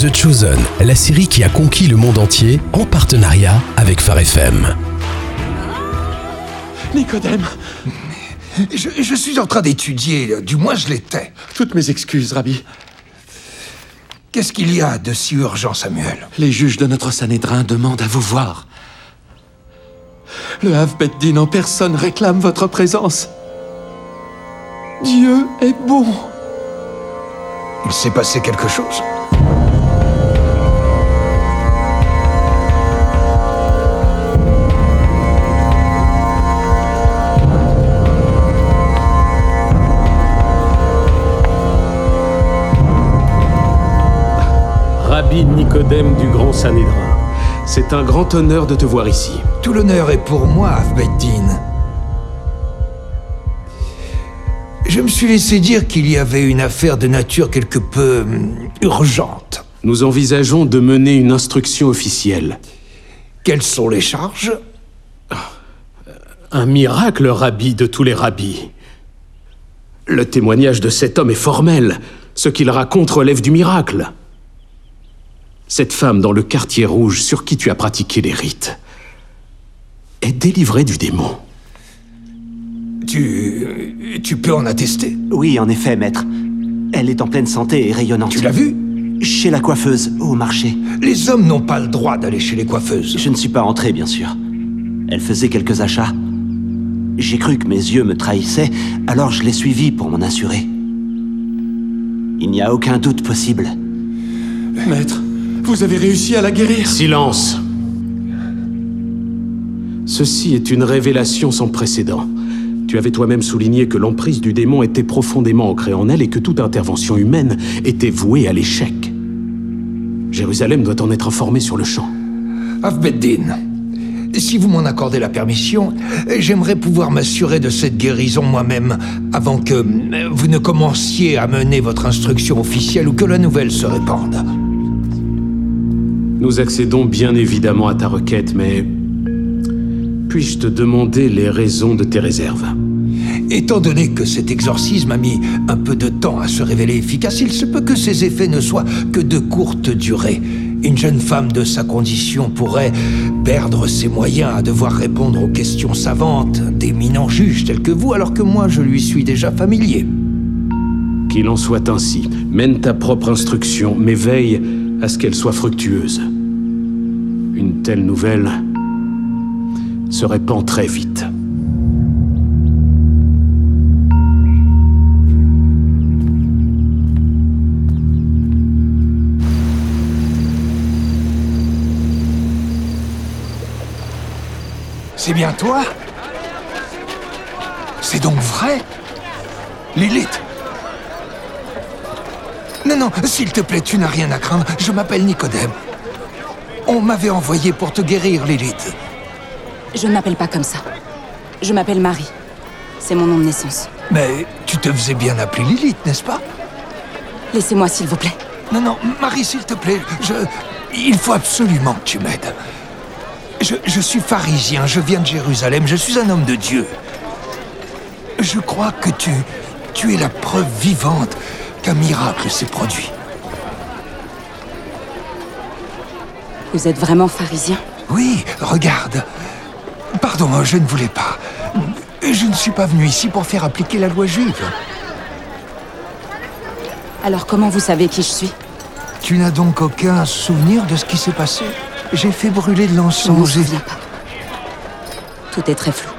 The Chosen, la série qui a conquis le monde entier en partenariat avec Phare FM. Nicodème, Je, je suis en train d'étudier, du moins je l'étais. toutes mes excuses, Rabbi. Qu'est-ce qu'il y a de si urgent, Samuel? Les juges de notre Sanhédrin demandent à vous voir. Le Havbeddin en personne réclame votre présence. Dieu est bon. Il s'est passé quelque chose Nicodème du Grand Sanhédrin, c'est un grand honneur de te voir ici. Tout l'honneur est pour moi, Avbeddin. Je me suis laissé dire qu'il y avait une affaire de nature quelque peu hum, urgente. Nous envisageons de mener une instruction officielle. Quelles sont les charges? Un miracle, Rabbi de tous les rabbis. Le témoignage de cet homme est formel. Ce qu'il raconte relève du miracle. Cette femme dans le quartier rouge sur qui tu as pratiqué les rites est délivrée du démon. Tu... tu peux en attester Oui, en effet, maître. Elle est en pleine santé et rayonnante. Tu l'as vu Chez la coiffeuse, au marché. Les hommes n'ont pas le droit d'aller chez les coiffeuses. Je ne suis pas entré, bien sûr. Elle faisait quelques achats. J'ai cru que mes yeux me trahissaient, alors je l'ai suivie pour m'en assurer. Il n'y a aucun doute possible. Maître, vous avez réussi à la guérir. Silence Ceci est une révélation sans précédent. Tu avais toi-même souligné que l'emprise du démon était profondément ancrée en elle et que toute intervention humaine était vouée à l'échec. Jérusalem doit en être informée sur le champ. Avbeddin, si vous m'en accordez la permission, j'aimerais pouvoir m'assurer de cette guérison moi-même avant que vous ne commenciez à mener votre instruction officielle ou que la nouvelle se répande. Nous accédons bien évidemment à ta requête, mais puis-je te demander les raisons de tes réserves? Étant donné que cet exorcisme a mis un peu de temps à se révéler efficace, il se peut que ses effets ne soient que de courte durée. Une jeune femme de sa condition pourrait perdre ses moyens à devoir répondre aux questions savantes d'éminents juges tels que vous, alors que moi je lui suis déjà familier. Qu'il en soit ainsi. Mène ta propre instruction, mais veille à ce qu'elle soit fructueuse. Une telle nouvelle se répand très vite. C'est bien toi? C'est donc vrai? Lilith Non, non, s'il te plaît, tu n'as rien à craindre. Je m'appelle Nicodème. On m'avait envoyé pour te guérir, Lilith. Je ne m'appelle pas comme ça. Je m'appelle Marie. C'est mon nom de naissance. Mais tu te faisais bien appeler Lilith, n'est-ce pas? Laissez-moi, s'il vous plaît. Non, non, Marie, s'il te plaît, je... Il faut absolument que tu m'aides. Je, je suis pharisien, je viens de Jérusalem, je suis un homme de Dieu. Je crois que tu... Tu es la preuve vivante qu'un miracle s'est produit. Vous êtes vraiment pharisien? Oui, regarde. Pardon, je ne voulais pas. Je ne suis pas venu ici pour faire appliquer la loi juive. Alors comment vous savez qui je suis? Tu n'as donc aucun souvenir de ce qui s'est passé? J'ai fait brûler de Je ne me l'encens. souviens pas. Tout est très flou.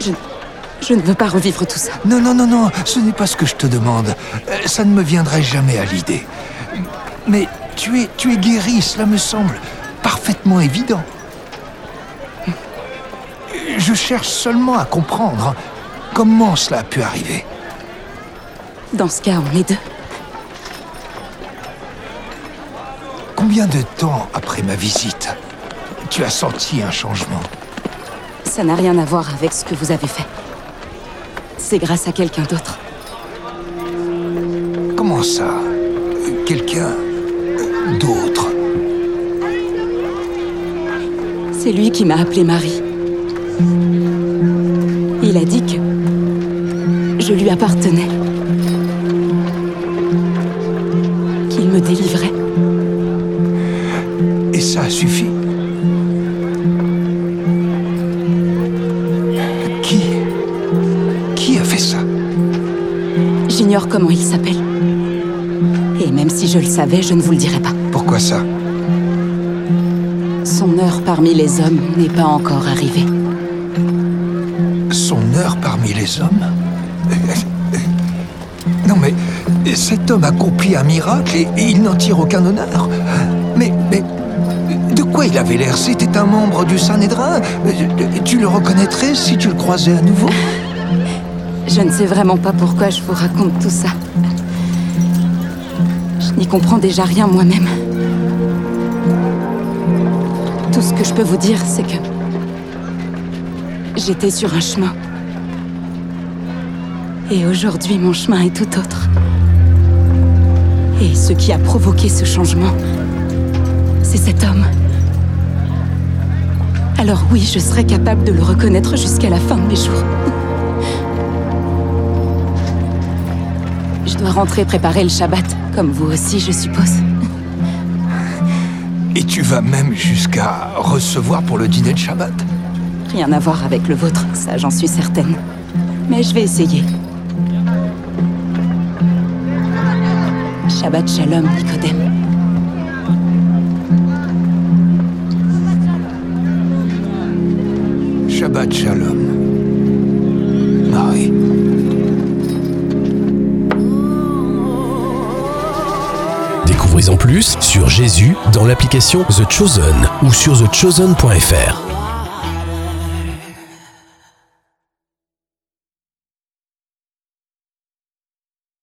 Je... Je ne veux pas revivre tout ça. Non, non, non, non, ce n'est pas ce que je te demande. Euh, Ça ne me viendrait jamais à l'idée. Mais tu es, tu es guéri, cela me semble parfaitement évident. Je cherche seulement à comprendre comment cela a pu arriver. Dans ce cas, on est deux. Combien de temps après ma visite tu as senti un changement? Ça n'a rien à voir avec ce que vous avez fait. C'est grâce à quelqu'un d'autre. Comment ça Quelqu'un d'autre C'est lui qui m'a appelé Marie. Il a dit que je lui appartenais. Qu'il me délivrait. Et ça a J'ignore comment il s'appelle. Et même si je le savais, je ne vous le dirais pas. Pourquoi ça? Son heure parmi les hommes n'est pas encore arrivée. Son heure parmi les hommes? Non mais, cet homme accomplit un miracle et, et il n'en tire aucun honneur. Mais, mais, de quoi il avait l'air? C'était un membre du Saint-Nédrin Tu le reconnaîtrais si tu le croisais à nouveau? Je ne sais vraiment pas pourquoi je vous raconte tout ça. Je n'y comprends déjà rien moi-même. Tout ce que je peux vous dire, c'est que... J'étais sur un chemin. Et aujourd'hui, mon chemin est tout autre. Et ce qui a provoqué ce changement, c'est cet homme. Alors oui, je serais capable de le reconnaître jusqu'à la fin de mes jours. Dois rentrer préparer le Shabbat, comme vous aussi, je suppose. Et tu vas même jusqu'à recevoir pour le dîner de Shabbat? Rien à voir avec le vôtre, ça j'en suis certaine. Mais je vais essayer. Shabbat Shalom, Nicodème. Shabbat Shalom. Découvrez en plus sur Jésus dans l'application The Chosen ou sur thechosen.fr.